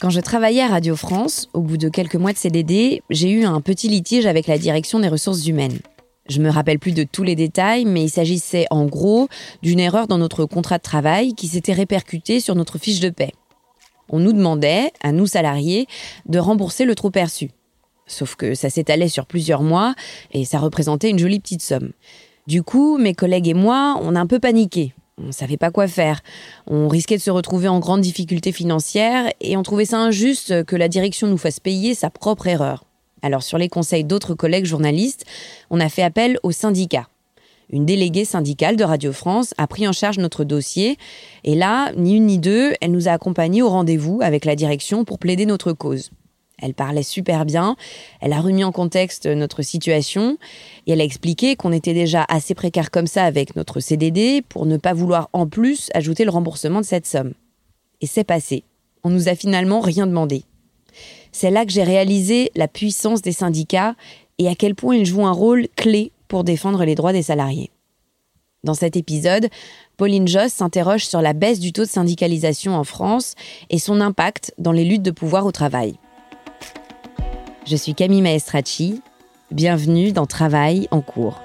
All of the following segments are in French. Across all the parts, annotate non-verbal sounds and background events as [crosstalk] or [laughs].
Quand je travaillais à Radio France, au bout de quelques mois de CDD, j'ai eu un petit litige avec la direction des ressources humaines. Je me rappelle plus de tous les détails, mais il s'agissait en gros d'une erreur dans notre contrat de travail qui s'était répercutée sur notre fiche de paie. On nous demandait, à nous salariés, de rembourser le trop perçu. Sauf que ça s'étalait sur plusieurs mois et ça représentait une jolie petite somme. Du coup, mes collègues et moi, on a un peu paniqué. On savait pas quoi faire. On risquait de se retrouver en grande difficulté financière et on trouvait ça injuste que la direction nous fasse payer sa propre erreur. Alors sur les conseils d'autres collègues journalistes, on a fait appel au syndicat. Une déléguée syndicale de Radio France a pris en charge notre dossier et là, ni une ni deux, elle nous a accompagnés au rendez-vous avec la direction pour plaider notre cause. Elle parlait super bien, elle a remis en contexte notre situation et elle a expliqué qu'on était déjà assez précaire comme ça avec notre CDD pour ne pas vouloir en plus ajouter le remboursement de cette somme. Et c'est passé. On nous a finalement rien demandé. C'est là que j'ai réalisé la puissance des syndicats et à quel point ils jouent un rôle clé pour défendre les droits des salariés. Dans cet épisode, Pauline Joss s'interroge sur la baisse du taux de syndicalisation en France et son impact dans les luttes de pouvoir au travail. Je suis Camille Maestracci. Bienvenue dans Travail en cours.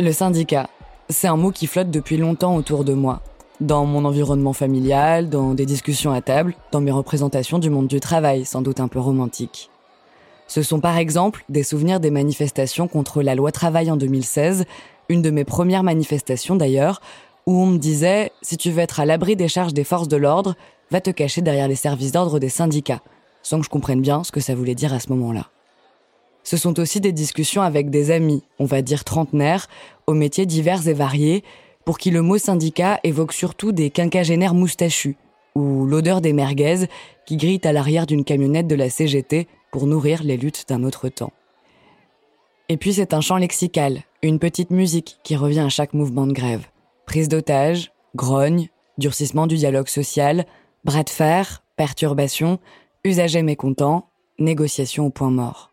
Le syndicat, c'est un mot qui flotte depuis longtemps autour de moi. Dans mon environnement familial, dans des discussions à table, dans mes représentations du monde du travail, sans doute un peu romantique. Ce sont par exemple des souvenirs des manifestations contre la loi travail en 2016, une de mes premières manifestations d'ailleurs, où on me disait si tu veux être à l'abri des charges des forces de l'ordre, va te cacher derrière les services d'ordre des syndicats, sans que je comprenne bien ce que ça voulait dire à ce moment-là. Ce sont aussi des discussions avec des amis, on va dire trentenaires, aux métiers divers et variés, pour qui le mot syndicat évoque surtout des quinquagénaires moustachus, ou l'odeur des merguez qui grillent à l'arrière d'une camionnette de la CGT pour nourrir les luttes d'un autre temps. Et puis c'est un chant lexical, une petite musique qui revient à chaque mouvement de grève. Prise d'otage, grogne, durcissement du dialogue social, bras de fer, perturbation, usagers mécontents, négociation au point mort.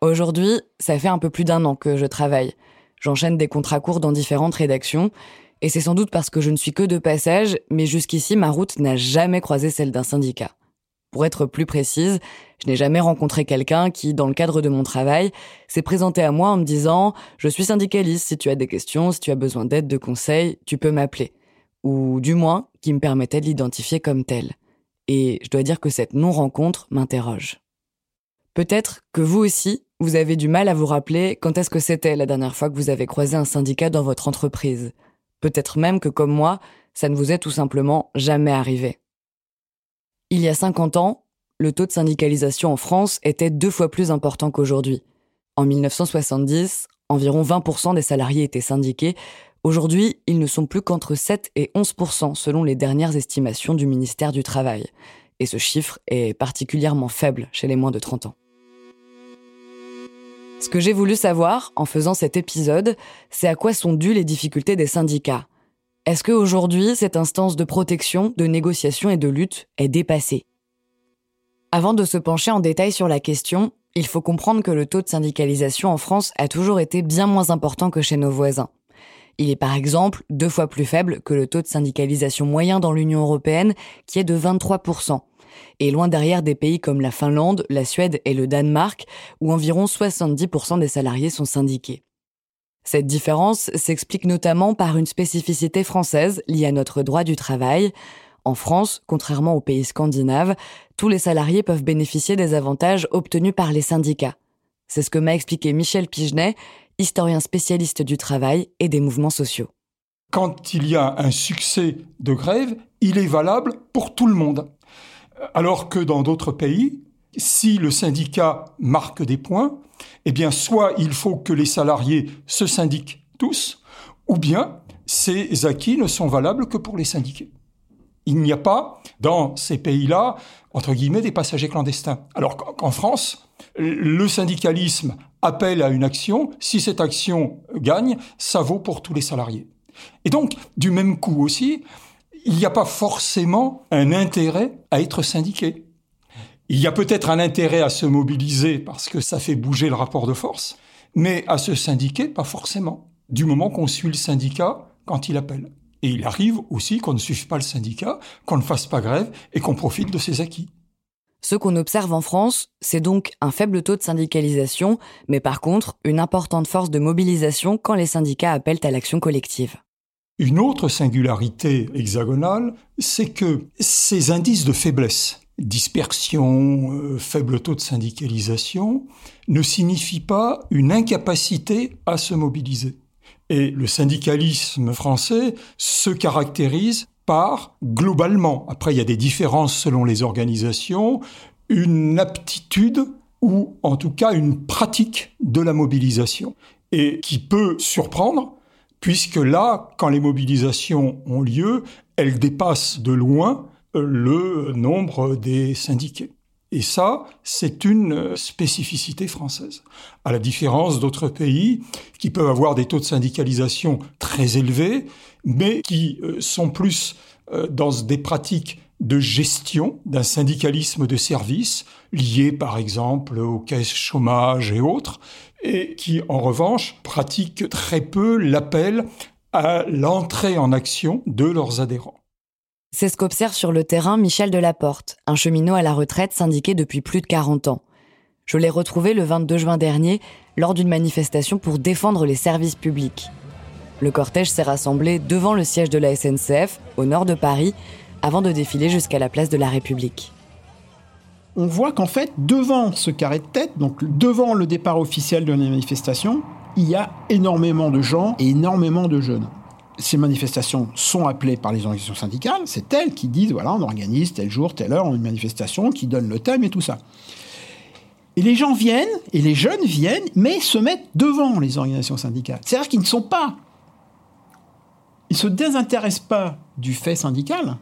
Aujourd'hui, ça fait un peu plus d'un an que je travaille. J'enchaîne des contrats courts dans différentes rédactions, et c'est sans doute parce que je ne suis que de passage, mais jusqu'ici ma route n'a jamais croisé celle d'un syndicat. Pour être plus précise, je n'ai jamais rencontré quelqu'un qui, dans le cadre de mon travail, s'est présenté à moi en me disant ⁇ Je suis syndicaliste, si tu as des questions, si tu as besoin d'aide, de conseils, tu peux m'appeler ⁇ ou du moins qui me permettait de l'identifier comme tel. Et je dois dire que cette non-rencontre m'interroge. Peut-être que vous aussi, vous avez du mal à vous rappeler quand est-ce que c'était la dernière fois que vous avez croisé un syndicat dans votre entreprise. Peut-être même que comme moi, ça ne vous est tout simplement jamais arrivé. Il y a 50 ans, le taux de syndicalisation en France était deux fois plus important qu'aujourd'hui. En 1970, environ 20% des salariés étaient syndiqués. Aujourd'hui, ils ne sont plus qu'entre 7 et 11% selon les dernières estimations du ministère du Travail. Et ce chiffre est particulièrement faible chez les moins de 30 ans. Ce que j'ai voulu savoir en faisant cet épisode, c'est à quoi sont dues les difficultés des syndicats. Est-ce qu'aujourd'hui, cette instance de protection, de négociation et de lutte est dépassée? Avant de se pencher en détail sur la question, il faut comprendre que le taux de syndicalisation en France a toujours été bien moins important que chez nos voisins. Il est par exemple deux fois plus faible que le taux de syndicalisation moyen dans l'Union européenne, qui est de 23% et loin derrière des pays comme la Finlande, la Suède et le Danemark, où environ 70% des salariés sont syndiqués. Cette différence s'explique notamment par une spécificité française liée à notre droit du travail. En France, contrairement aux pays scandinaves, tous les salariés peuvent bénéficier des avantages obtenus par les syndicats. C'est ce que m'a expliqué Michel Pigenet, historien spécialiste du travail et des mouvements sociaux. Quand il y a un succès de grève, il est valable pour tout le monde. Alors que dans d'autres pays, si le syndicat marque des points, eh bien, soit il faut que les salariés se syndiquent tous, ou bien ces acquis ne sont valables que pour les syndiqués. Il n'y a pas, dans ces pays-là, entre guillemets, des passagers clandestins. Alors qu'en France, le syndicalisme appelle à une action. Si cette action gagne, ça vaut pour tous les salariés. Et donc, du même coup aussi, il n'y a pas forcément un intérêt à être syndiqué. Il y a peut-être un intérêt à se mobiliser parce que ça fait bouger le rapport de force, mais à se syndiquer, pas forcément, du moment qu'on suit le syndicat quand il appelle. Et il arrive aussi qu'on ne suive pas le syndicat, qu'on ne fasse pas grève et qu'on profite de ses acquis. Ce qu'on observe en France, c'est donc un faible taux de syndicalisation, mais par contre une importante force de mobilisation quand les syndicats appellent à l'action collective. Une autre singularité hexagonale, c'est que ces indices de faiblesse, dispersion, euh, faible taux de syndicalisation, ne signifient pas une incapacité à se mobiliser. Et le syndicalisme français se caractérise par, globalement, après il y a des différences selon les organisations, une aptitude ou en tout cas une pratique de la mobilisation, et qui peut surprendre puisque là, quand les mobilisations ont lieu, elles dépassent de loin euh, le nombre des syndiqués. Et ça, c'est une spécificité française. À la différence d'autres pays qui peuvent avoir des taux de syndicalisation très élevés, mais qui euh, sont plus euh, dans des pratiques de gestion d'un syndicalisme de services lié par exemple aux caisses chômage et autres, et qui, en revanche, pratiquent très peu l'appel à l'entrée en action de leurs adhérents. C'est ce qu'observe sur le terrain Michel Delaporte, un cheminot à la retraite syndiqué depuis plus de 40 ans. Je l'ai retrouvé le 22 juin dernier lors d'une manifestation pour défendre les services publics. Le cortège s'est rassemblé devant le siège de la SNCF, au nord de Paris, avant de défiler jusqu'à la place de la République on voit qu'en fait, devant ce carré de tête, donc devant le départ officiel de la manifestation, il y a énormément de gens et énormément de jeunes. Ces manifestations sont appelées par les organisations syndicales, c'est elles qui disent voilà, on organise tel jour, telle heure une manifestation, qui donne le thème et tout ça. Et les gens viennent, et les jeunes viennent, mais se mettent devant les organisations syndicales. C'est-à-dire qu'ils ne sont pas. Ils ne se désintéressent pas du fait syndical,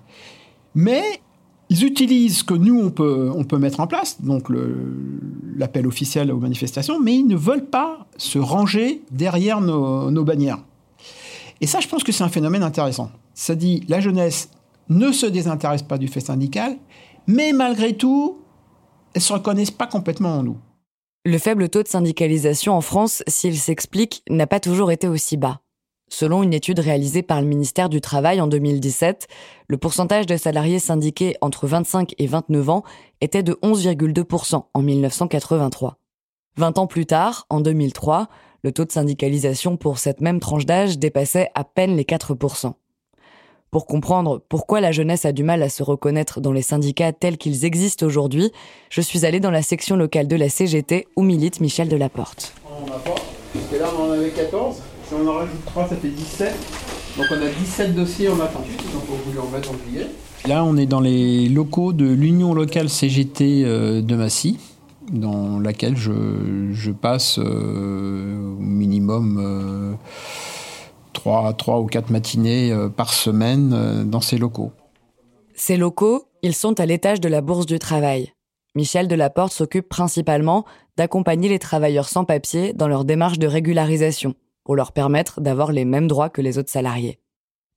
mais ils utilisent ce que nous, on peut, on peut mettre en place, donc l'appel officiel aux manifestations, mais ils ne veulent pas se ranger derrière nos, nos bannières. Et ça, je pense que c'est un phénomène intéressant. Ça dit, la jeunesse ne se désintéresse pas du fait syndical, mais malgré tout, elles ne se reconnaissent pas complètement en nous. Le faible taux de syndicalisation en France, s'il s'explique, n'a pas toujours été aussi bas. Selon une étude réalisée par le ministère du Travail en 2017, le pourcentage de salariés syndiqués entre 25 et 29 ans était de 11,2% en 1983. 20 ans plus tard, en 2003, le taux de syndicalisation pour cette même tranche d'âge dépassait à peine les 4%. Pour comprendre pourquoi la jeunesse a du mal à se reconnaître dans les syndicats tels qu'ils existent aujourd'hui, je suis allée dans la section locale de la CGT où milite Michel Delaporte. On. Et là, on en avait 14. On en rajoute 3, ça fait 17. Donc on a 17 dossiers en attente. Donc on voulait en mettre en juillet. Là, on est dans les locaux de l'Union locale CGT euh, de Massy, dans laquelle je, passe euh, au minimum 3, euh, 3 ou 4 matinées par semaine dans ces locaux. Ces locaux, ils sont à l'étage de la Bourse du Travail. Michel Delaporte s'occupe principalement d'accompagner les travailleurs sans papier dans leur démarche de régularisation, pour leur permettre d'avoir les mêmes droits que les autres salariés.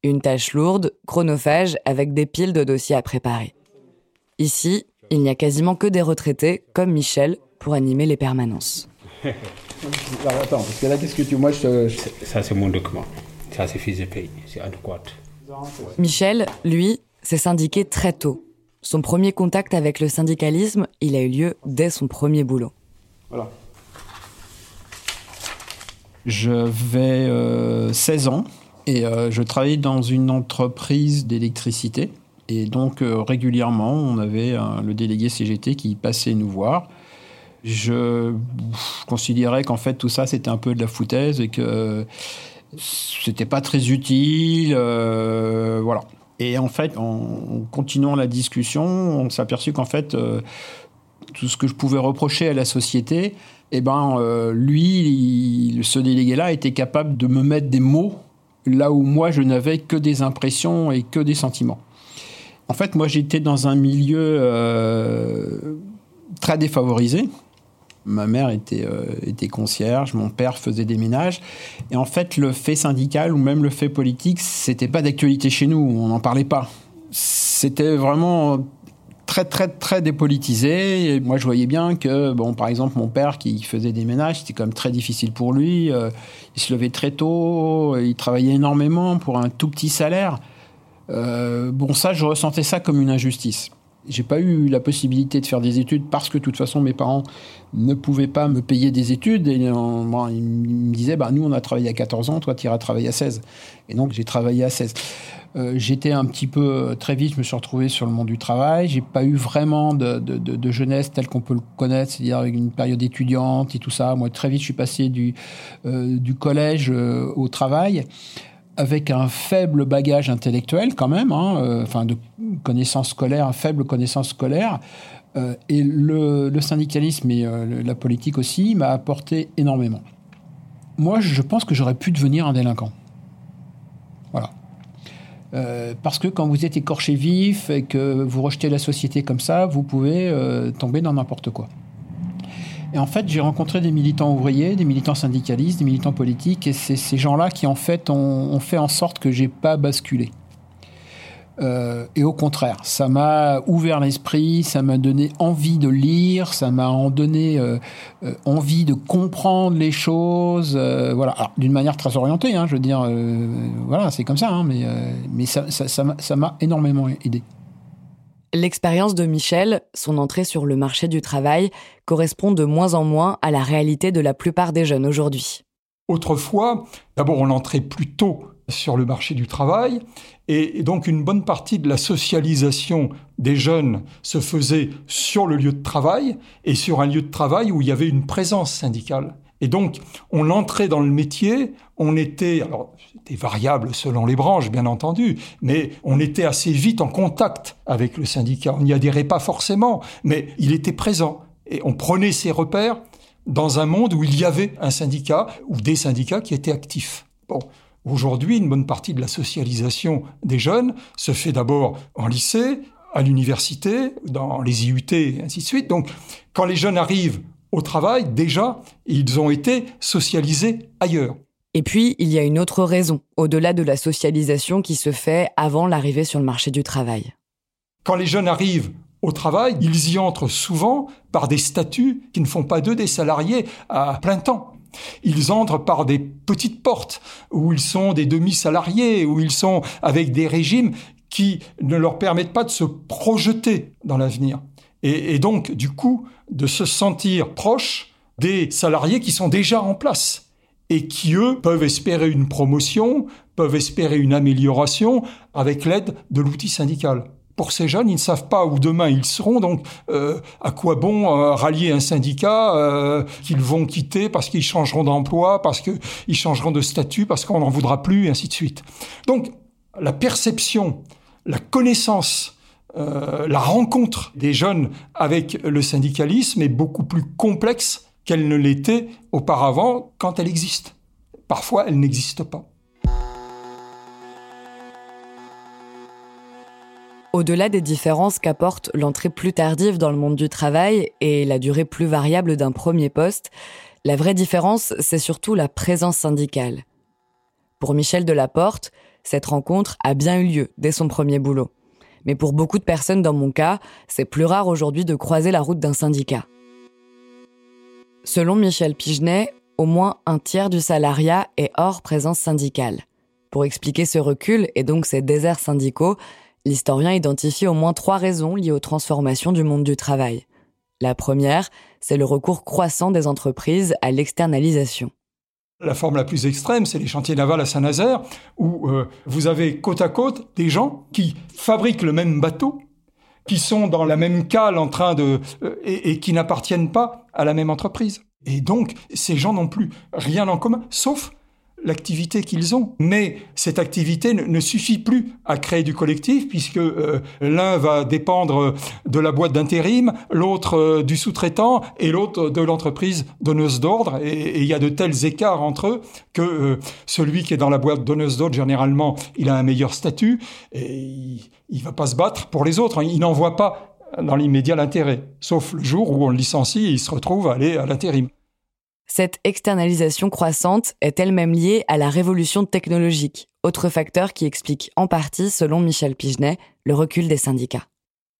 Une tâche lourde, chronophage, avec des piles de dossiers à préparer. Ici, il n'y a quasiment que des retraités, comme Michel, pour animer les permanences. [laughs] attends, parce que là, qu'est-ce que tu... Moi, je... Ça, c'est mon document. Ça, c'est fiche de paye. C'est adéquat. Michel, lui, s'est syndiqué très tôt. Son premier contact avec le syndicalisme, il a eu lieu dès son premier boulot. Voilà. J'avais 16 euh, ans et euh, je travaillais dans une entreprise d'électricité. Et donc, euh, régulièrement, on avait le délégué CGT qui passait nous voir. Je, considérais qu'en fait, tout ça, c'était un peu de la foutaise et que c'était pas très utile. Euh, voilà. Et en fait, en continuant la discussion, on s'est aperçu qu'en fait, tout ce que je pouvais reprocher à la société, eh ben, lui, ce délégué-là, était capable de me mettre des mots là où moi je n'avais que des impressions et que des sentiments. En fait, moi j'étais dans un milieu euh, très défavorisé. Ma mère était, euh, était concierge, mon père faisait des ménages. Et en fait, le fait syndical ou même le fait politique, c'était pas d'actualité chez nous, on n'en parlait pas. C'était vraiment très très très dépolitisé. Moi, je voyais bien que, bon, par exemple, mon père qui faisait des ménages, c'était quand même très difficile pour lui. Euh, il se levait très tôt, il travaillait énormément pour un tout petit salaire. Euh, bon, ça, je ressentais ça comme une injustice. J'ai pas eu la possibilité de faire des études parce que de toute façon mes parents ne pouvaient pas me payer des études et ils me disaient bah nous on a travaillé à 14 ans, toi tu iras travailler à 16. Et donc j'ai travaillé à 16. Euh, j'étais un petit peu euh, très vite, je me suis retrouvé sur le monde du travail. J'ai pas eu vraiment de, jeunesse telle qu'on peut le connaître, c'est-à-dire une période étudiante et tout ça. Moi, très vite, je suis passé du, euh, collège au travail avec un faible bagage intellectuel quand même, hein, enfin de connaissances scolaires, faible connaissance scolaire. et le, le, syndicalisme et la politique aussi m'a apporté énormément. Moi, je pense que j'aurais pu devenir un délinquant. Voilà. Euh, parce que quand vous êtes écorché vif et que vous rejetez la société comme ça, vous pouvez euh, tomber dans n'importe quoi. Et en fait, j'ai rencontré des militants ouvriers, des militants syndicalistes, des militants politiques, et c'est ces gens-là qui en fait ont, ont fait en sorte que j'ai pas basculé. Euh, et au contraire, ça m'a ouvert l'esprit, ça m'a donné envie de lire, ça m'a donné euh, euh, envie de comprendre les choses. voilà, d'une manière très orientée, hein, je veux dire, voilà, c'est comme ça, hein, mais, mais ça, ça, ça m'a énormément aidé. L'expérience de Michel, son entrée sur le marché du travail, correspond de moins en moins à la réalité de la plupart des jeunes aujourd'hui. Autrefois, d'abord on entrait plus tôt sur le marché du travail. Et donc une bonne partie de la socialisation des jeunes se faisait sur le lieu de travail et sur un lieu de travail où il y avait une présence syndicale. Et donc, on entrait dans le métier, on était, alors c'était variable selon les branches, bien entendu, mais on était assez vite en contact avec le syndicat. On n'y adhérait pas forcément, mais il était présent. Et on prenait ses repères dans un monde où il y avait un syndicat ou des syndicats qui étaient actifs. Bon, Aujourd'hui, une bonne partie de la socialisation des jeunes se fait d'abord en lycée, à l'université, dans les IUT et ainsi de suite. Donc, quand les jeunes arrivent au travail, déjà, ils ont été socialisés ailleurs. Et puis, il y a une autre raison, au-delà de la socialisation qui se fait avant l'arrivée sur le marché du travail. Quand les jeunes arrivent au travail, ils y entrent souvent par des statuts qui ne font pas d'eux des salariés à plein temps. Ils entrent par des petites portes où ils sont des demi-salariés, où ils sont avec des régimes qui ne leur permettent pas de se projeter dans l'avenir. Et, donc, du coup, de se sentir proche des salariés qui sont déjà en place. et qui, eux, peuvent espérer une promotion, peuvent espérer une amélioration avec l'aide de l'outil syndical. Pour ces jeunes, ils ne savent pas où demain ils seront, donc euh, à quoi bon euh, rallier un syndicat euh, qu'ils vont quitter parce qu'ils changeront d'emploi, parce qu'ils changeront de statut, parce qu'on n'en voudra plus, et ainsi de suite. Donc la perception, la connaissance, la rencontre des jeunes avec le syndicalisme est beaucoup plus complexe qu'elle ne l'était auparavant quand elle existe. Parfois, elle n'existe pas. Au-delà des différences qu'apporte l'entrée plus tardive dans le monde du travail et la durée plus variable d'un premier poste, la vraie différence, c'est surtout la présence syndicale. Pour Michel Delaporte, cette rencontre a bien eu lieu dès son premier boulot. Mais pour beaucoup de personnes dans mon cas, c'est plus rare aujourd'hui de croiser la route d'un syndicat. Selon Michel Pigenet, au moins un tiers du salariat est hors présence syndicale. Pour expliquer ce recul et donc ces déserts syndicaux, L'historien identifie au moins trois raisons liées aux transformations du monde du travail. La première, c'est le recours croissant des entreprises à l'externalisation. La forme la plus extrême, c'est les chantiers navals à Saint-Nazaire, où euh, vous avez côte à côte des gens qui fabriquent le même bateau, qui sont dans la même cale en train de euh, et qui n'appartiennent pas à la même entreprise. Et donc, ces gens n'ont plus rien en commun, sauf l'activité qu'ils ont. Mais cette activité ne, suffit plus à créer du collectif puisque euh, l'un va dépendre de la boîte d'intérim, l'autre euh, du sous-traitant et l'autre de l'entreprise donneuse d'ordre. Et il y a de tels écarts entre eux que euh, celui qui est dans la boîte donneuse d'ordre, généralement, il a un meilleur statut et il, il va pas se battre pour les autres. Il n'en voit pas dans l'immédiat l'intérêt, sauf le jour où on le licencie et il se retrouve à aller à l'intérim. Cette externalisation croissante est elle-même liée à la révolution technologique, autre facteur qui explique en partie, selon Michel Pigenet, le recul des syndicats.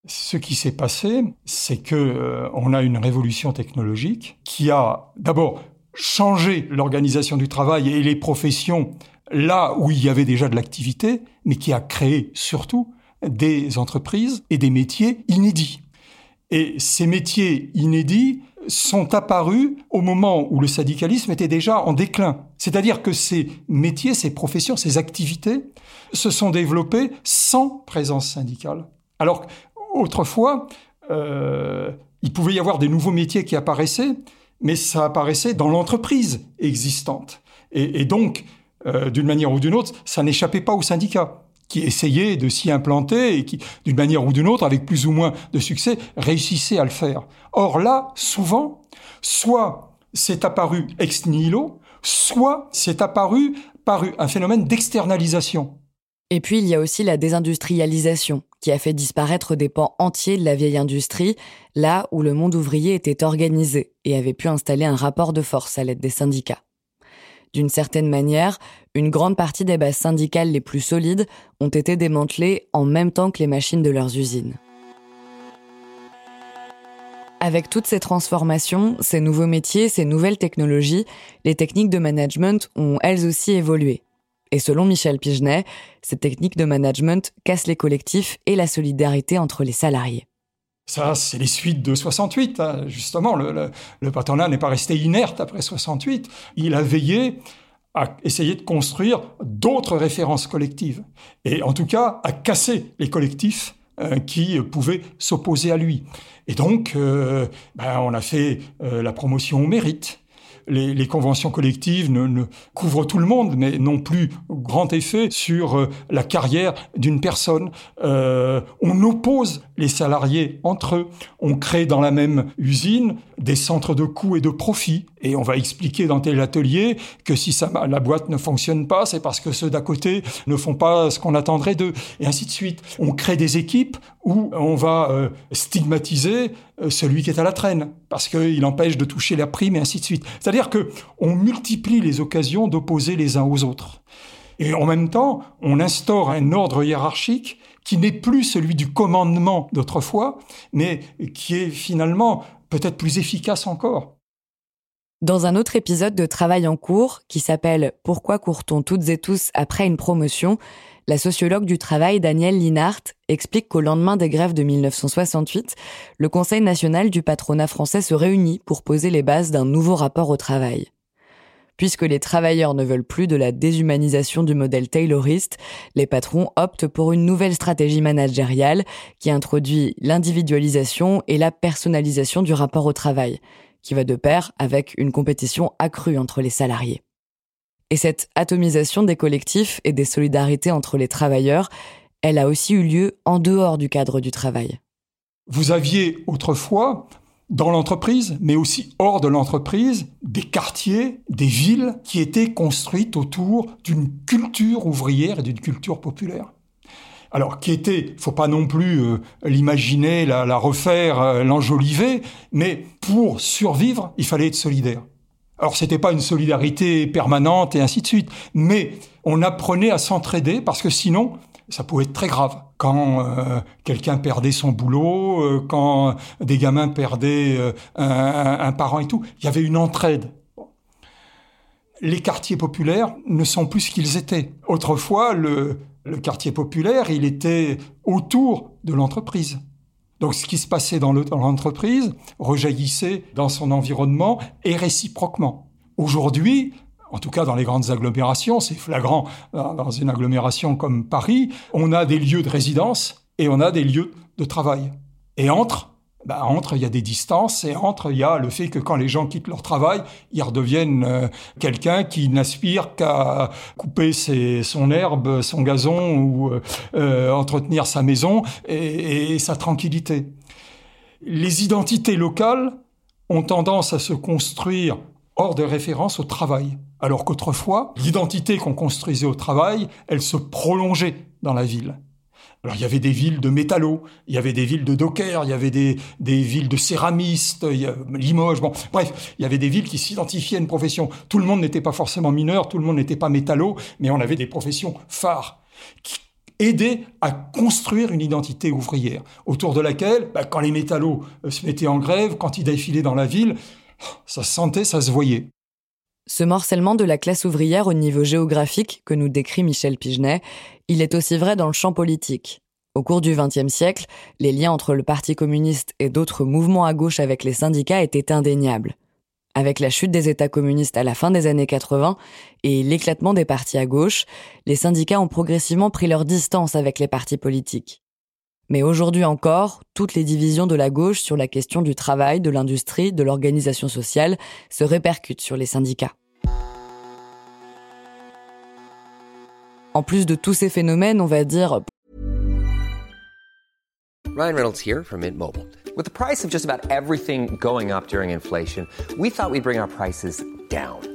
Ce qui s'est passé, c'est que euh, on a une révolution technologique qui a d'abord changé l'organisation du travail et les professions là où il y avait déjà de l'activité, mais qui a créé surtout des entreprises et des métiers inédits. Et ces métiers inédits sont apparus au moment où le syndicalisme était déjà en déclin. C'est-à-dire que ces métiers, ces professions, ces activités se sont développées sans présence syndicale. Alors autrefois, euh, il pouvait y avoir des nouveaux métiers qui apparaissaient, mais ça apparaissait dans l'entreprise existante. Et, donc, euh, d'une manière ou d'une autre, ça n'échappait pas aux syndicats qui essayaient de s'y implanter et qui, d'une manière ou d'une autre, avec plus ou moins de succès, réussissaient à le faire. Or là, souvent, soit c'est apparu ex nihilo, soit c'est apparu par un phénomène d'externalisation. Et puis il y a aussi la désindustrialisation, qui a fait disparaître des pans entiers de la vieille industrie, là où le monde ouvrier était organisé et avait pu installer un rapport de force à l'aide des syndicats. D'une certaine manière, une grande partie des bases syndicales les plus solides ont été démantelées en même temps que les machines de leurs usines. Avec toutes ces transformations, ces nouveaux métiers, ces nouvelles technologies, les techniques de management ont elles aussi évolué. Et selon Michel Pigenet, ces techniques de management cassent les collectifs et la solidarité entre les salariés. Ça, c'est les suites de 68. Hein. Justement, le, le, patronat n'est pas resté inerte après 68. Il a veillé à essayer de construire d'autres références collectives. Et en tout cas, à casser les collectifs euh, qui pouvaient s'opposer à lui. Et donc, euh, ben, on a fait euh, la promotion au mérite les, conventions collectives ne, couvrent tout le monde, mais n'ont plus grand effet sur euh, la carrière d'une personne. Euh, on oppose les salariés entre eux. On crée dans la même usine des centres de coûts et de profit. Et on va expliquer dans tel atelier que si ça, la boîte ne fonctionne pas, c'est parce que ceux d'à côté ne font pas ce qu'on attendrait d'eux. Et ainsi de suite. On crée des équipes où on va euh, stigmatiser euh, celui qui est à la traîne, parce qu'il empêche de toucher la prime, et ainsi de suite. C'est-à-dire que on multiplie les occasions d'opposer les uns aux autres. Et en même temps, on instaure un ordre hiérarchique qui n'est plus celui du commandement d'autrefois, mais qui est finalement peut-être plus efficace encore. Dans un autre épisode de Travail en cours, qui s'appelle Pourquoi court-on toutes et tous après une promotion, la sociologue du travail Danielle Linhart explique qu'au lendemain des grèves de 1968, le Conseil national du patronat français se réunit pour poser les bases d'un nouveau rapport au travail. Puisque les travailleurs ne veulent plus de la déshumanisation du modèle tayloriste, les patrons optent pour une nouvelle stratégie managériale qui introduit l'individualisation et la personnalisation du rapport au travail, qui va de pair avec une compétition accrue entre les salariés. Et cette atomisation des collectifs et des solidarités entre les travailleurs, elle a aussi eu lieu en dehors du cadre du travail. Vous aviez autrefois dans l'entreprise, mais aussi hors de l'entreprise, des quartiers, des villes qui étaient construites autour d'une culture ouvrière et d'une culture populaire. Alors, qui était, faut pas non plus euh, l'imaginer, la, refaire, euh, l'enjoliver, mais pour survivre, il fallait être solidaire. Alors, c'était pas une solidarité permanente et ainsi de suite, mais on apprenait à s'entraider parce que sinon, ça pouvait être très grave. Quand euh, quelqu'un perdait son boulot, quand des gamins perdaient euh, un, parent et tout, il y avait une entraide. Les quartiers populaires ne sont plus ce qu'ils étaient. Autrefois, le, le quartier populaire, il était autour de l'entreprise. Donc ce qui se passait dans l'entreprise rejaillissait dans son environnement et réciproquement. Aujourd'hui, en tout cas dans les grandes agglomérations, c'est flagrant dans une agglomération comme Paris, on a des lieux de résidence et on a des lieux de travail. Et entre, bah entre, il y a des distances et entre, il y a le fait que quand les gens quittent leur travail, ils redeviennent euh, quelqu'un qui n'aspire qu'à couper son herbe, son gazon ou euh, euh, entretenir sa maison et, et sa tranquillité. Les identités locales ont tendance à se construire hors de référence au travail. Alors qu'autrefois, l'identité qu'on construisait au travail, elle se prolongeait dans la ville. Alors il y avait des villes de métallos, il y avait des villes de dockers, il y avait des, des villes de céramistes, y a, Limoges, bon, bref, il y avait des villes qui s'identifiaient à une profession. Tout le monde n'était pas forcément mineur, tout le monde n'était pas métallo, mais on avait des professions phares qui aidaient à construire une identité ouvrière, autour de laquelle, bah, quand les métallos euh, se mettaient en grève, quand ils défilaient dans la ville, ça se sentait, ça se voyait. Ce morcellement de la classe ouvrière au niveau géographique que nous décrit Michel Pigenet, il est aussi vrai dans le champ politique. Au cours du XXe siècle, les liens entre le Parti communiste et d'autres mouvements à gauche avec les syndicats étaient indéniables. Avec la chute des États communistes à la fin des années 80 et l'éclatement des partis à gauche, les syndicats ont progressivement pris leur distance avec les partis politiques. Mais aujourd'hui encore, toutes les divisions de la gauche sur la question du travail, de l'industrie, de l'organisation sociale se répercutent sur les syndicats. En plus de tous ces phénomènes, on va dire Ryan Reynolds here from Mint Mobile. With the price of just about everything going up during inflation, we thought we'd bring our prices down.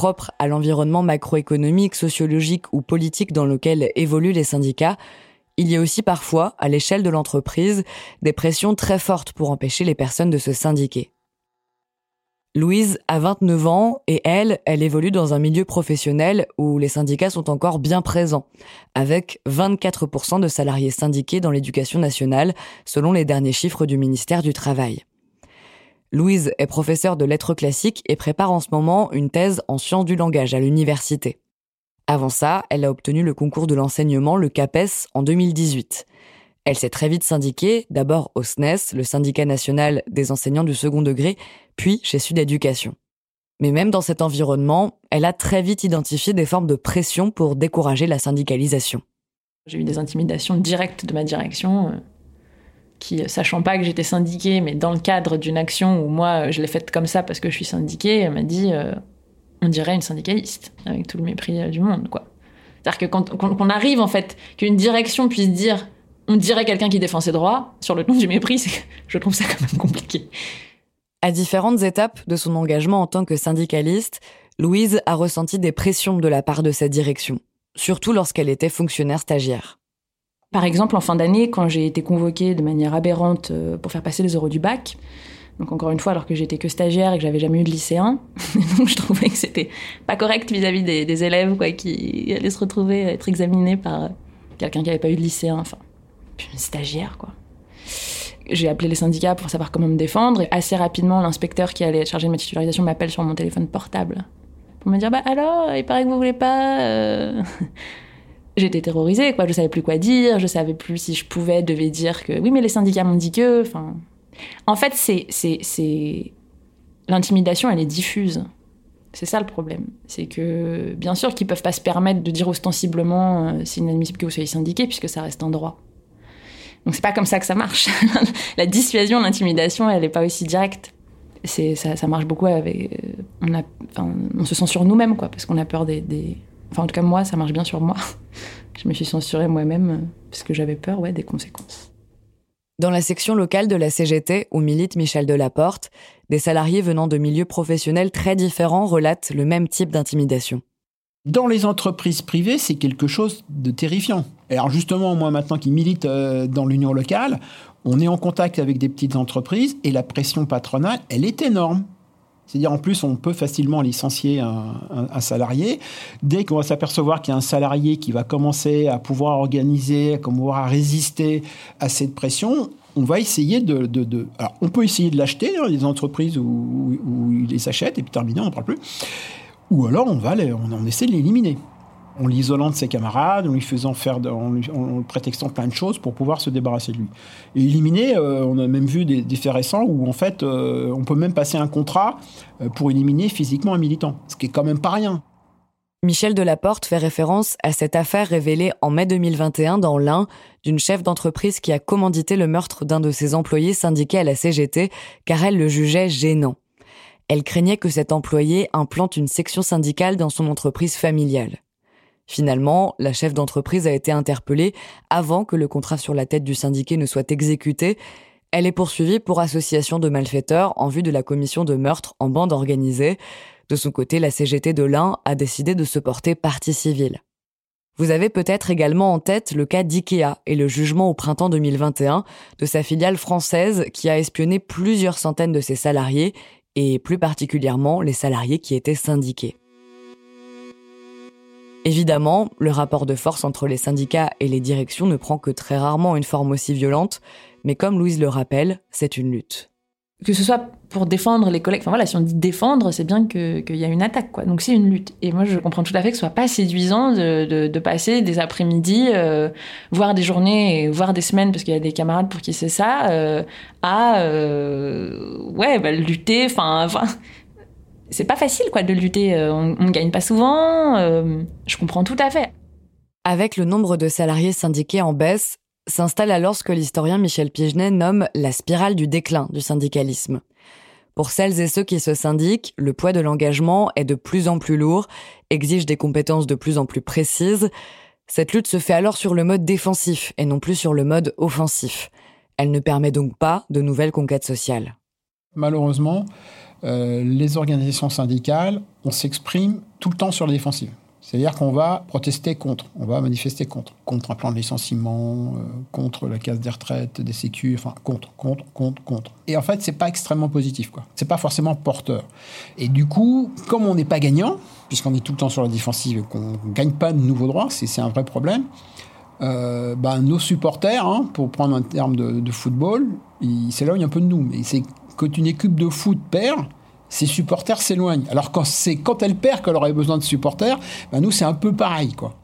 Propre à l'environnement macroéconomique, sociologique ou politique dans lequel évoluent les syndicats, il y a aussi parfois, à l'échelle de l'entreprise, des pressions très fortes pour empêcher les personnes de se syndiquer. Louise a 29 ans et elle, elle évolue dans un milieu professionnel où les syndicats sont encore bien présents, avec 24% de salariés syndiqués dans l'éducation nationale, selon les derniers chiffres du ministère du Travail. Louise est professeure de lettres classiques et prépare en ce moment une thèse en sciences du langage à l'université. Avant ça, elle a obtenu le concours de l'enseignement, le CAPES, en 2018. Elle s'est très vite syndiquée, d'abord au SNES, e le syndicat national des enseignants du second degré, puis chez Sud Éducation. Mais même dans cet environnement, elle a très vite identifié des formes de pression pour décourager la syndicalisation. J'ai eu des intimidations directes de ma direction, euh, qui, sachant pas que j'étais syndiquée, mais dans le cadre d'une action où moi je l'ai faite comme ça parce que je suis syndiquée, m'a dit euh, on dirait une syndicaliste, avec tout le mépris euh, du monde, quoi. C'est-à-dire que quand qu'on arrive, en fait, qu'une direction puisse dire on dirait quelqu'un qui défend ses droits, sur le ton du mépris, je trouve ça quand même compliqué. À différentes étapes de son engagement en tant que syndicaliste, Louise a ressenti des pressions de la part de sa direction, surtout lorsqu'elle était fonctionnaire stagiaire. Par exemple, en fin d'année, quand j'ai été convoquée de manière aberrante euh, pour faire passer les euros du bac, donc encore une fois, alors que j'étais que stagiaire et que j'avais jamais eu de lycéen, [laughs] donc je trouvais que c'était pas correct vis-à-vis des, élèves quoi, qui allaient se retrouver à être examinés par quelqu'un qui n'avait pas eu de lycéen, enfin, une stagiaire, quoi. J'ai appelé les syndicats pour savoir comment me défendre. Et assez rapidement, l'inspecteur qui allait de ma titularisation m'appelle sur mon téléphone portable pour me dire Bah alors, il paraît que vous voulez pas. Euh. J'étais terrorisée, quoi. Je savais plus quoi dire. Je savais plus si je pouvais, devais dire que oui, mais les syndicats m'ont dit que. Enfin, en fait, c'est, c'est, l'intimidation, elle est diffuse. C'est ça le problème. C'est que, bien sûr, qu'ils peuvent pas se permettre de dire ostensiblement euh, c'est inadmissible que vous soyez syndiqué, puisque ça reste un droit. Donc c'est pas comme ça que ça marche. [laughs] la dissuasion, l'intimidation, elle est pas aussi directe. C'est ça, marche beaucoup avec. Euh, on se censure nous-mêmes, quoi, parce qu'on a peur des, Enfin, en tout cas, moi, ça marche bien sur moi. [laughs] Je me suis censurée moi-même euh, parce que j'avais peur, ouais, des conséquences. Dans la section locale de la CGT, où milite Michel Delaporte, des salariés venant de milieux professionnels très différents relatent le même type d'intimidation. Dans les entreprises privées, c'est quelque chose de terrifiant. Alors justement, moi maintenant qui milite euh, dans l'union locale, on est en contact avec des petites entreprises et la pression patronale, elle est énorme. C'est-à-dire, en plus, on peut facilement licencier un, salarié. Dès qu'on va s'apercevoir qu'il y a un salarié qui va commencer à pouvoir organiser, à pouvoir résister à cette pression, on va essayer de... alors, on peut essayer de l'acheter, hein, les entreprises où, il les achète, et puis terminé, on n'en parle plus. Ou alors, on, va on, on essaie de l'éliminer en l'isolant de ses camarades, en lui faisant faire, en, prétextant plein de choses pour pouvoir se débarrasser de lui. Et éliminer, euh, on a même vu des, faits récents où en fait, euh, on peut même passer un contrat euh, pour éliminer physiquement un militant, ce qui est quand même pas rien. Michel Delaporte fait référence à cette affaire révélée en mai 2021 dans l'Ain d'une chef d'entreprise qui a commandité le meurtre d'un de ses employés syndiqués à la CGT car elle le jugeait gênant. Elle craignait que cet employé implante une section syndicale dans son entreprise familiale. Finalement, la chef d'entreprise a été interpellée avant que le contrat sur la tête du syndiqué ne soit exécuté. Elle est poursuivie pour association de malfaiteurs en vue de la commission de meurtre en bande organisée. De son côté, la CGT de l'Ain a décidé de se porter partie civile. Vous avez peut-être également en tête le cas d'IKEA et le jugement au printemps 2021 de sa filiale française qui a espionné plusieurs centaines de ses salariés et plus particulièrement les salariés qui étaient syndiqués. Évidemment, le rapport de force entre les syndicats et les directions ne prend que très rarement une forme aussi violente, mais comme Louise le rappelle, c'est une lutte. Que ce soit pour défendre les collègues, enfin voilà, si on dit défendre, c'est bien qu'il y a une attaque, quoi. Donc c'est une lutte. Et moi, je comprends tout à fait que ce soit pas séduisant de, passer des après-midi, euh, voire des journées, voire des semaines, parce qu'il y a des camarades pour qui c'est ça, euh, à euh, ouais, bah, lutter, enfin [laughs] c'est pas facile quoi de lutter. Euh, on ne gagne pas souvent. Euh, je comprends tout à fait. Avec le nombre de salariés syndiqués en baisse, s'installe alors ce que l'historien Michel Pigenet nomme la spirale du déclin du syndicalisme. Pour celles et ceux qui se syndiquent, le poids de l'engagement est de plus en plus lourd, exige des compétences de plus en plus précises. Cette lutte se fait alors sur le mode défensif et non plus sur le mode offensif. Elle ne permet donc pas de nouvelles conquêtes sociales. Malheureusement, euh, les organisations syndicales, on s'exprime tout le temps sur la défensive. C'est-à-dire qu'on va protester contre, on va manifester contre, contre un plan de licenciement, euh, contre la casse des retraites, des sécu, enfin contre, contre, contre, contre. Et en fait, c'est pas extrêmement positif, quoi. C'est pas forcément porteur. Et du coup, comme on n'est pas gagnant, puisqu'on est tout le temps sur la défensive et qu'on gagne pas de nouveaux droits, c'est un vrai problème. Euh, ben, nos supporters, hein, pour prendre un terme de, football, ils s'éloignent un peu de nous. Mais c'est quand une équipe de foot perd, ses supporters s'éloignent. Alors quand c'est quand elle perd qu'elle aurait besoin de supporters, ben nous c'est un peu pareil quoi.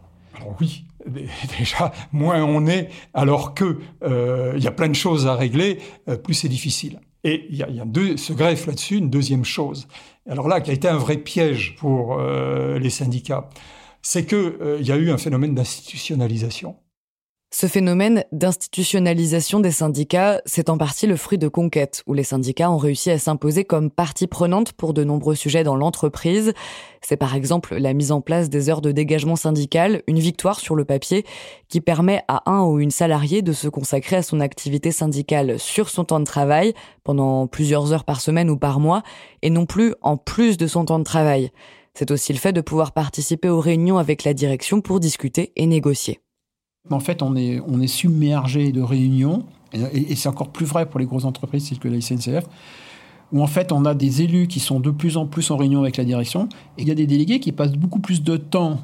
Oui, [laughs] déjà moins on est, alors que euh, il y a plein de choses à régler, euh, plus c'est difficile. Et il y a, y a deux, se greffe là-dessus une deuxième chose. Alors là, qui a été un vrai piège pour euh, les syndicats, c'est que il y a eu un phénomène d'institutionnalisation. Ce phénomène d'institutionnalisation des syndicats, c'est en partie le fruit de conquêtes, où les syndicats ont réussi à s'imposer comme partie prenante pour de nombreux sujets dans l'entreprise. C'est par exemple la mise en place des heures de dégagement syndical, une victoire sur le papier, qui permet à un ou une salariée de se consacrer à son activité syndicale sur son temps de travail, pendant plusieurs heures par semaine ou par mois, et non plus en plus de son temps de travail. C'est aussi le fait de pouvoir participer aux réunions avec la direction pour discuter et négocier. En fait, on est, submergé de réunions, et, c'est encore plus vrai pour les grosses entreprises telles que la SNCF, où en fait on a des élus qui sont de plus en plus en réunion avec la direction, et il y a des délégués qui passent beaucoup plus de temps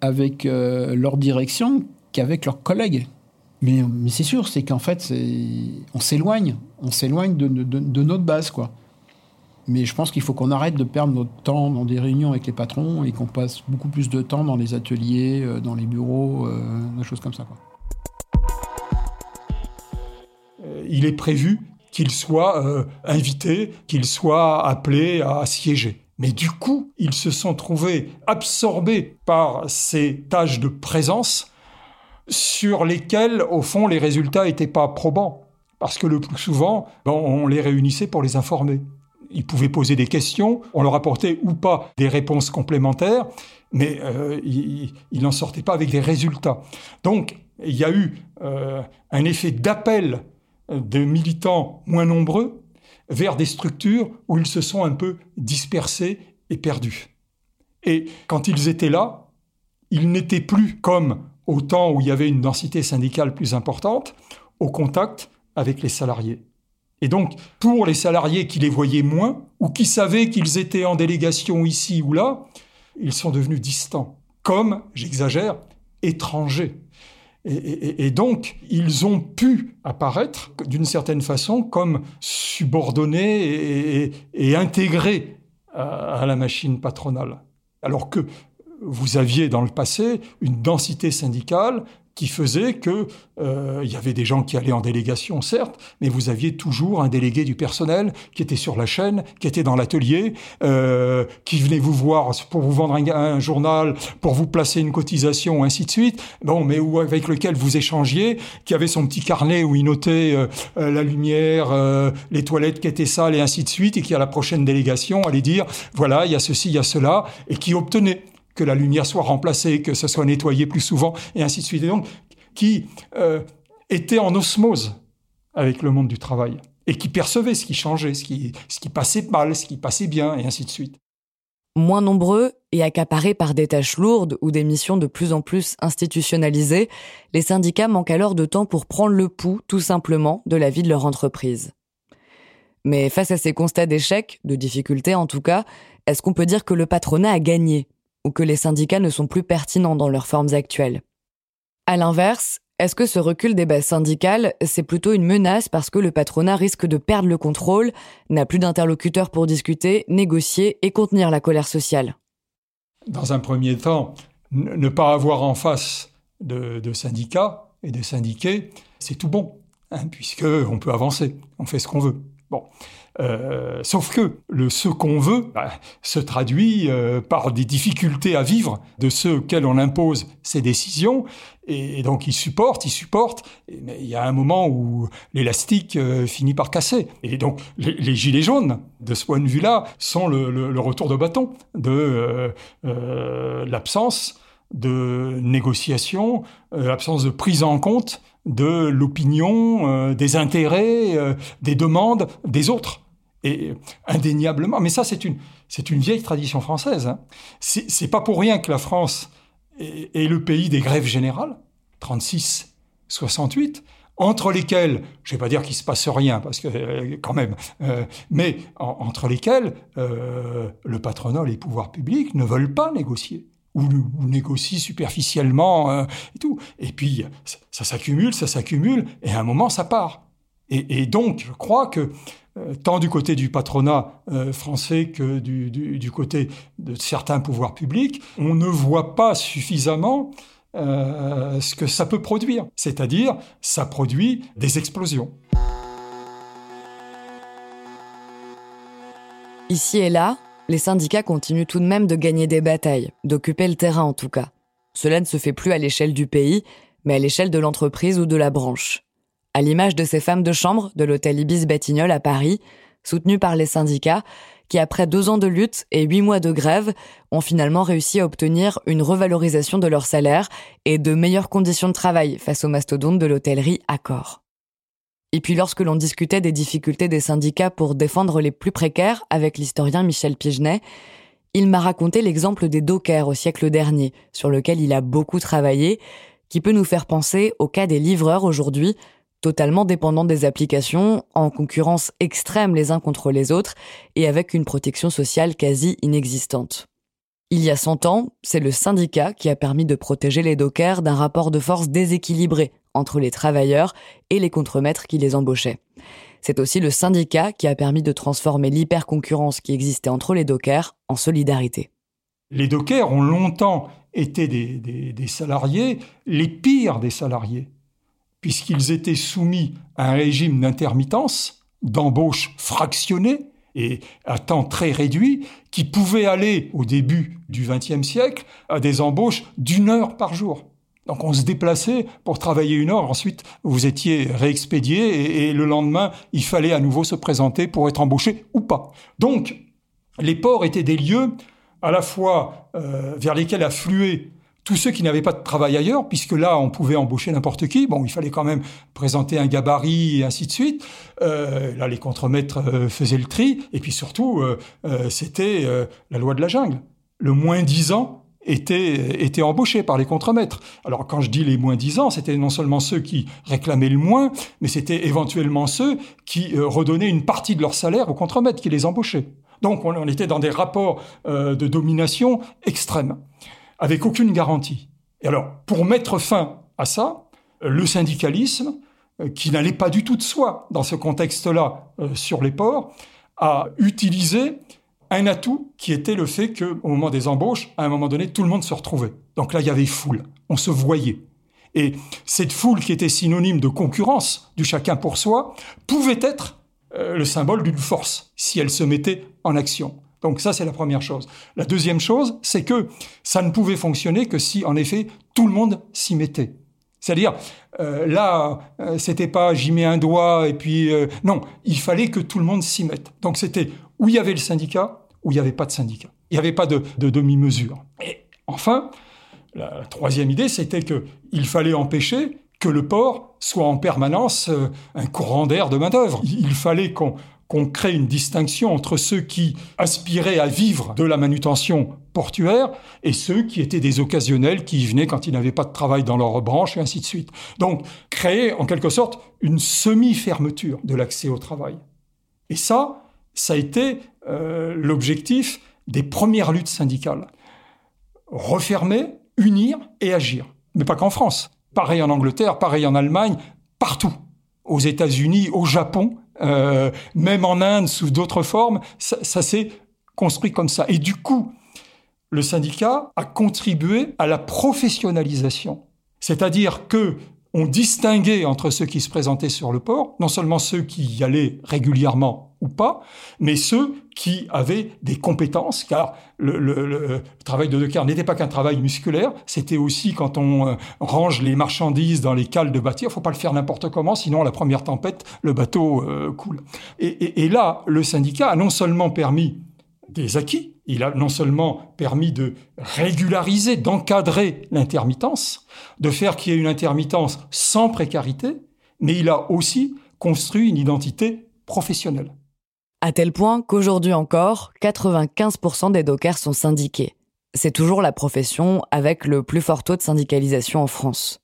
avec euh, leur direction qu'avec leurs collègues. Mais, mais c'est sûr, c'est qu'en fait, on s'éloigne, on s'éloigne de, de, notre base, quoi. Mais je pense qu'il faut qu'on arrête de perdre notre temps dans des réunions avec les patrons et qu'on passe beaucoup plus de temps dans les ateliers, euh, dans les bureaux, euh, des choses comme ça. Euh, il est prévu qu'il soit invité, qu'il soit appelé à siéger. Mais du coup, ils se sont trouvés absorbés par ces tâches de présence sur lesquelles, au fond, les résultats n'étaient pas probants. Parce que le plus souvent, on les réunissait pour les informer. Ils pouvaient poser des questions, on leur apportait ou pas des réponses complémentaires, mais euh, ils n'en sortaient pas avec des résultats. Donc, il y a eu euh, un effet d'appel de militants moins nombreux vers des structures où ils se sont un peu dispersés et perdus. Et quand ils étaient là, ils n'étaient plus comme au temps où il y avait une densité syndicale plus importante, au contact avec les salariés. Et donc, pour les salariés qui les voyaient moins, ou qui savaient qu'ils étaient en délégation ici ou là, ils sont devenus distants, comme, j'exagère, étrangers. Et, donc, ils ont pu apparaître d'une certaine façon comme subordonnés et, intégrés à la machine patronale. Alors que vous aviez dans le passé une densité syndicale qui faisait que euh, il y avait des gens qui allaient en délégation, certes, mais vous aviez toujours un délégué du personnel qui était sur la chaîne, qui était dans l'atelier, euh, qui venait vous voir pour vous vendre un, journal, pour vous placer une cotisation, ainsi de suite. Bon, mais où avec lequel vous échangiez, qui avait son petit carnet où il notait euh, euh la lumière, euh, les toilettes qui étaient sales et ainsi de suite, et qui à la prochaine délégation allait dire voilà, il y a ceci, il y a cela, et qui obtenait que la lumière soit remplacée, que ce soit nettoyé plus souvent, et ainsi de suite. Et donc, qui euh, était en osmose avec le monde du travail, et qui percevait ce qui changeait, ce qui, ce qui passait mal, ce qui passait bien, et ainsi de suite. Moins nombreux et accaparés par des tâches lourdes ou des missions de plus en plus institutionnalisées, les syndicats manquent alors de temps pour prendre le pouls, tout simplement, de la vie de leur entreprise. Mais face à ces constats d'échec, de difficultés en tout cas, est-ce qu'on peut dire que le patronat a gagné? Ou que les syndicats ne sont plus pertinents dans leurs formes actuelles. À l'inverse, est-ce que ce recul des bases syndicales, c'est plutôt une menace parce que le patronat risque de perdre le contrôle, n'a plus d'interlocuteurs pour discuter, négocier et contenir la colère sociale? Dans un premier temps, ne pas avoir en face de, syndicats et de syndiqués, c'est tout bon, hein, puisque on peut avancer, on fait ce qu'on veut. Euh, sauf que le ce qu'on veut bah, se traduit euh, par des difficultés à vivre de ceux auxquels on impose ces décisions. Et, donc ils supportent, ils supportent, mais il y a un moment où l'élastique euh, finit par casser. Et donc les, gilets jaunes, de ce point de vue-là, sont le, le, retour de bâton de l'absence de négociation, l'absence de prise en compte de l'opinion, des intérêts, des demandes des autres. Et indéniablement, mais ça c'est une, c'est une vieille tradition française. Hein. C'est pas pour rien que la France est, le pays des grèves générales, 36, 68, entre lesquelles, je vais pas dire qu'il se passe rien, parce que euh, quand même, euh, mais entre lesquelles euh, le patronat, les pouvoirs publics ne veulent pas négocier ou, négocient superficiellement et tout. Et puis ça, s'accumule, ça s'accumule, et à un moment ça part. Et, donc je crois que euh, tant du côté du patronat euh, français que du, côté de certains pouvoirs publics, on ne voit pas suffisamment euh, ce que ça peut produire. C'est-à-dire, ça produit des explosions. Ici et là, les syndicats continuent tout de même de gagner des batailles, d'occuper le terrain en tout cas. Cela ne se fait plus à l'échelle du pays, mais à l'échelle de l'entreprise ou de la branche à l'image de ces femmes de chambre de l'hôtel Ibis Batignolles à Paris, soutenues par les syndicats, qui après deux ans de lutte et huit mois de grève, ont finalement réussi à obtenir une revalorisation de leur salaire et de meilleures conditions de travail face aux mastodontes de l'hôtellerie Accor. Et puis lorsque l'on discutait des difficultés des syndicats pour défendre les plus précaires avec l'historien Michel Pigenet, il m'a raconté l'exemple des dockers au siècle dernier, sur lequel il a beaucoup travaillé, qui peut nous faire penser au cas des livreurs aujourd'hui, totalement dépendants des applications, en concurrence extrême les uns contre les autres, et avec une protection sociale quasi inexistante. Il y a 100 ans, c'est le syndicat qui a permis de protéger les dockers d'un rapport de force déséquilibré entre les travailleurs et les contremaîtres qui les embauchaient. C'est aussi le syndicat qui a permis de transformer l'hyperconcurrence qui existait entre les dockers en solidarité. Les dockers ont longtemps été des, des salariés, les pires des salariés, puisqu'ils étaient soumis à un régime d'intermittence, d'embauche fractionnée, et à temps très réduit, qui pouvait aller au début du XXe siècle à des embauches d'une heure par jour. Donc on se déplaçait pour travailler une heure, ensuite vous étiez réexpédié et, le lendemain il fallait à nouveau se présenter pour être embauché ou pas. Donc les ports étaient des lieux à la fois euh, vers lesquels affluaient tous ceux qui n'avaient pas de travail ailleurs, puisque là, on pouvait embaucher n'importe qui. Bon, il fallait quand même présenter un gabarit et ainsi de suite. Euh, là, les contremaîtres euh, faisaient le tri. Et puis surtout, euh, euh c'était euh, la loi de la jungle. Le moins dix ans était, était embauché par les contremaîtres. Alors quand je dis les moins dix ans, c'était non seulement ceux qui réclamaient le moins, mais c'était éventuellement ceux qui redonnaient une partie de leur salaire aux contremaîtres, qui les embauchaient. Donc on, on était dans des rapports de domination extrêmes avec aucune garantie. Et alors, pour mettre fin à ça, le syndicalisme, euh, qui n'allait pas du tout de soi dans ce contexte-là euh, sur les ports, a utilisé un atout qui était le fait qu'au moment des embauches, à un moment donné, tout le monde se retrouvait. Donc là, il y avait foule, on se voyait. Et cette foule qui était synonyme de concurrence, du chacun pour soi, pouvait être euh, le symbole d'une force si elle se mettait en action. Donc ça, c'est la première chose. La deuxième chose, c'est que ça ne pouvait fonctionner que si, en effet, tout le monde s'y mettait. C'est-à-dire, euh, là, euh, c'était pas j'y mets un doigt et puis euh, non, il fallait que tout le monde s'y mette. Donc c'était où il y avait le syndicat, où il n'y avait pas de syndicat. Il n'y avait pas de, de demi-mesure. Et enfin, la troisième idée, c'était que il fallait empêcher que le port soit en permanence un courant d'air de main d'œuvre. Il fallait qu'on qu'on crée une distinction entre ceux qui aspiraient à vivre de la manutention portuaire et ceux qui étaient des occasionnels qui y venaient quand ils n'avaient pas de travail dans leur branche et ainsi de suite. Donc, créer en quelque sorte une semi-fermeture de l'accès au travail. Et ça, ça a été euh, l'objectif des premières luttes syndicales. Refermer, unir et agir. Mais pas qu'en France. Pareil en Angleterre, pareil en Allemagne, partout. Aux États-Unis, au Japon, euh, même en Inde sous d'autres formes, ça, ça s'est construit comme ça. Et du coup, le syndicat a contribué à la professionnalisation. C'est-à-dire que on distinguait entre ceux qui se présentaient sur le port, non seulement ceux qui y allaient régulièrement ou pas, mais ceux qui avaient des compétences, car le, travail de Decker n'était pas qu'un travail musculaire, c'était aussi quand on euh, range les marchandises dans les cales de bâtir, faut pas le faire n'importe comment, sinon la première tempête, le bateau euh, coule. et là, le syndicat a non seulement permis des acquis, il a non seulement permis de régulariser, d'encadrer l'intermittence, de faire qu'il y ait une intermittence sans précarité, mais il a aussi construit une identité professionnelle. À tel point qu'aujourd'hui encore, 95% des dockers sont syndiqués. C'est toujours la profession avec le plus fort taux de syndicalisation en France.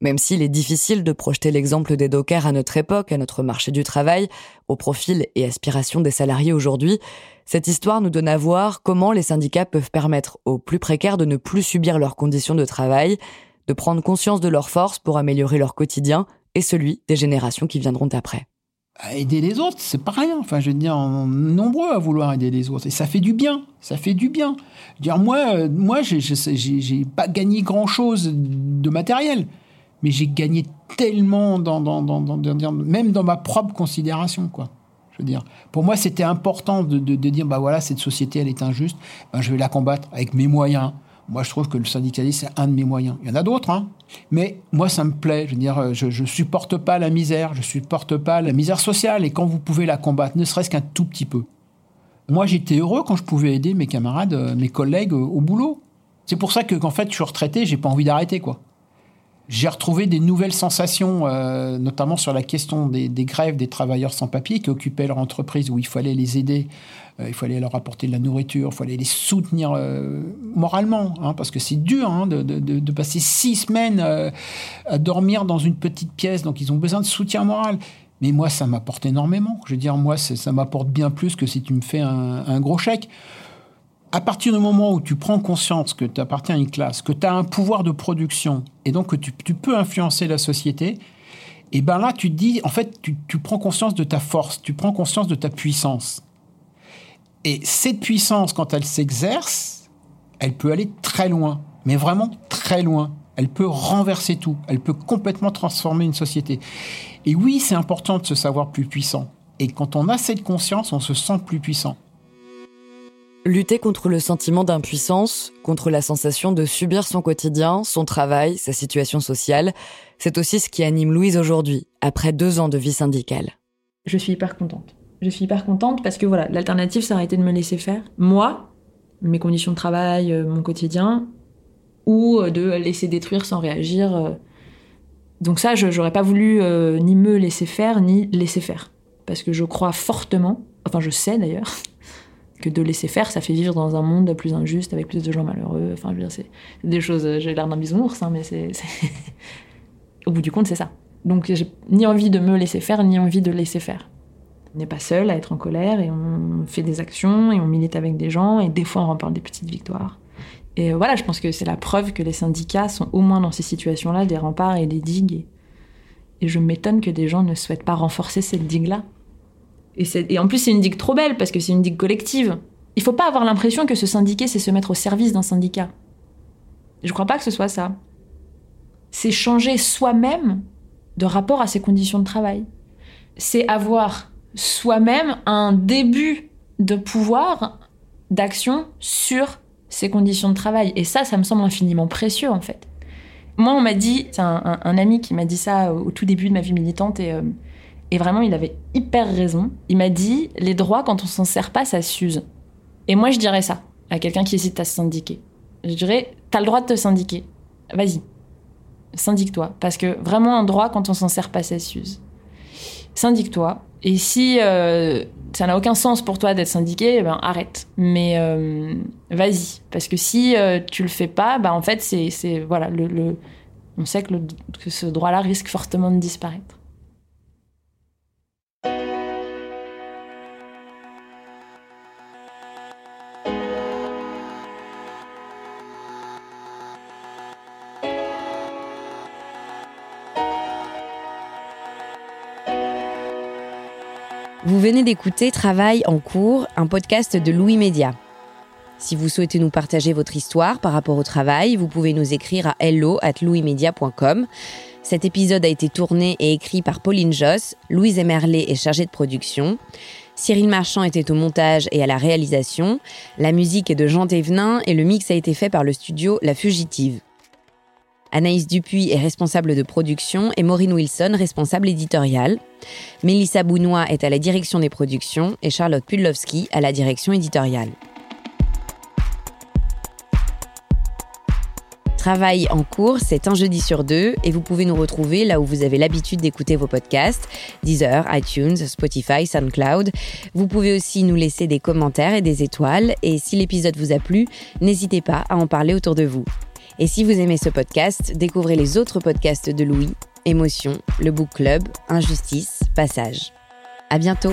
Même s'il est difficile de projeter l'exemple des dockers à notre époque, à notre marché du travail, au profil et aspirations des salariés aujourd'hui, cette histoire nous donne à voir comment les syndicats peuvent permettre aux plus précaires de ne plus subir leurs conditions de travail, de prendre conscience de leurs forces pour améliorer leur quotidien et celui des générations qui viendront après. Aider les autres, c'est pas rien. Enfin, je veux dire, nombreux à vouloir aider les autres. Et ça fait du bien. Ça fait du bien. Dire, moi, euh, moi j'ai pas gagné grand-chose de matériel mais j'ai gagné tellement dans, dans, dans, même dans ma propre considération, quoi. Je veux dire, pour moi, c'était important de, de, dire, bah voilà, cette société, elle est injuste, ben, je vais la combattre avec mes moyens. Moi, je trouve que le syndicalisme, c'est un de mes moyens. Il y en a d'autres, hein. Mais moi, ça me plaît. Je veux dire, je, je supporte pas la misère, je supporte pas la misère sociale. Et quand vous pouvez la combattre, ne serait-ce qu'un tout petit peu. Moi, j'étais heureux quand je pouvais aider mes camarades, euh, mes collègues au boulot. C'est pour ça que, qu'en fait, je suis retraité, j'ai pas envie d'arrêter, quoi. J'ai retrouvé des nouvelles sensations, euh, notamment sur la question des, grèves des travailleurs sans papier qui occupaient leur entreprise, où il fallait les aider, euh, il fallait leur apporter de la nourriture, il fallait les soutenir euh, moralement, hein, parce que c'est dur hein, de, passer six semaines à dormir dans une petite pièce, donc ils ont besoin de soutien moral. Mais moi, ça m'apporte énormément. Je veux dire, moi, ça m'apporte bien plus que si tu me fais un gros chèque à partir du moment où tu prends conscience que tu appartiens à une classe, que tu as un pouvoir de production et donc que tu, peux influencer la société, et ben là, tu te dis, en fait, tu, tu prends conscience de ta force, tu prends conscience de ta puissance. Et cette puissance, quand elle s'exerce, elle peut aller très loin, mais vraiment très loin. Elle peut renverser tout, elle peut complètement transformer une société. Et oui, c'est important de se savoir plus puissant. Et quand on a cette conscience, on se sent plus puissant. Lutter contre le sentiment d'impuissance, contre la sensation de subir son quotidien, son travail, sa situation sociale, c'est aussi ce qui anime Louise aujourd'hui, après deux ans de vie syndicale. Je suis hyper contente. Je suis hyper contente parce que voilà, l'alternative, ça aurait été de me laisser faire. Moi, mes conditions de travail, euh, mon quotidien, ou euh, de laisser détruire sans réagir. Euh. Donc ça, je n'aurais pas voulu ni me laisser faire, ni laisser faire. Parce que je crois fortement, enfin je sais d'ailleurs, que de laisser faire, ça fait vivre dans un monde plus injuste, avec plus de gens malheureux. Enfin, c'est des choses, j'ai l'air d'un bisounours, hein, mais c'est... [laughs] Au bout du compte, c'est ça. Donc j'ai ni envie de me laisser faire, ni envie de laisser faire. On n'est pas seul à être en colère et on fait des actions et on milite avec des gens et des fois on remporte des petites victoires. Et voilà, je pense que c'est la preuve que les syndicats sont au moins dans ces situations-là des remparts et des digues. Et, je m'étonne que des gens ne souhaitent pas renforcer cette digue-là. Et, en plus, c'est une digue trop belle parce que c'est une digue collective. Il faut pas avoir l'impression que se syndiquer, c'est se mettre au service d'un syndicat. Je crois pas que ce soit ça. C'est changer soi-même de rapport à ses conditions de travail. C'est avoir soi-même un début de pouvoir, d'action sur ses conditions de travail. Et ça, ça me semble infiniment précieux en fait. Moi, on m'a dit, c'est un, ami qui m'a dit ça au, tout début de ma vie militante et, euh, et vraiment, il avait hyper raison. Il m'a dit, les droits, quand on s'en sert pas, ça s'use. Et moi, je dirais ça à quelqu'un qui hésite à se syndiquer. Je dirais, t'as le droit de te syndiquer. Vas-y, syndique-toi. Parce que vraiment, un droit, quand on s'en sert pas, ça s'use. Syndique-toi. Et si euh, ça n'a aucun sens pour toi d'être syndiqué, eh ben arrête. Mais euh, vas-y, parce que si euh, tu le fais pas, bah en fait c'est voilà on sait que ce droit-là risque fortement de disparaître. Vous venez d'écouter Travail en cours, un podcast de Louis Média. Si vous souhaitez nous partager votre histoire par rapport au travail, vous pouvez nous écrire à hello@louismedia.com. Cet épisode a été tourné et écrit par Pauline Joss, Louise Emerlet est chargée de production. Cyril Marchand était au montage et à la réalisation. La musique est de Jean Thévenin et le mix a été fait par le studio La Fugitive. Anaïs Dupuis est responsable de production et Maureen Wilson responsable éditoriale. Mélissa Bounois est à la direction des productions et Charlotte Pudlowski à la direction éditoriale. Travail en cours, c'est un jeudi sur deux et vous pouvez nous retrouver là où vous avez l'habitude d'écouter vos podcasts, Deezer, iTunes, Spotify, SoundCloud. Vous pouvez aussi nous laisser des commentaires et des étoiles et si l'épisode vous a plu, n'hésitez pas à en parler autour de vous. Et si vous aimez ce podcast, découvrez les autres podcasts de Louis, Émotion, le Book Club, Injustice, Passage. À bientôt!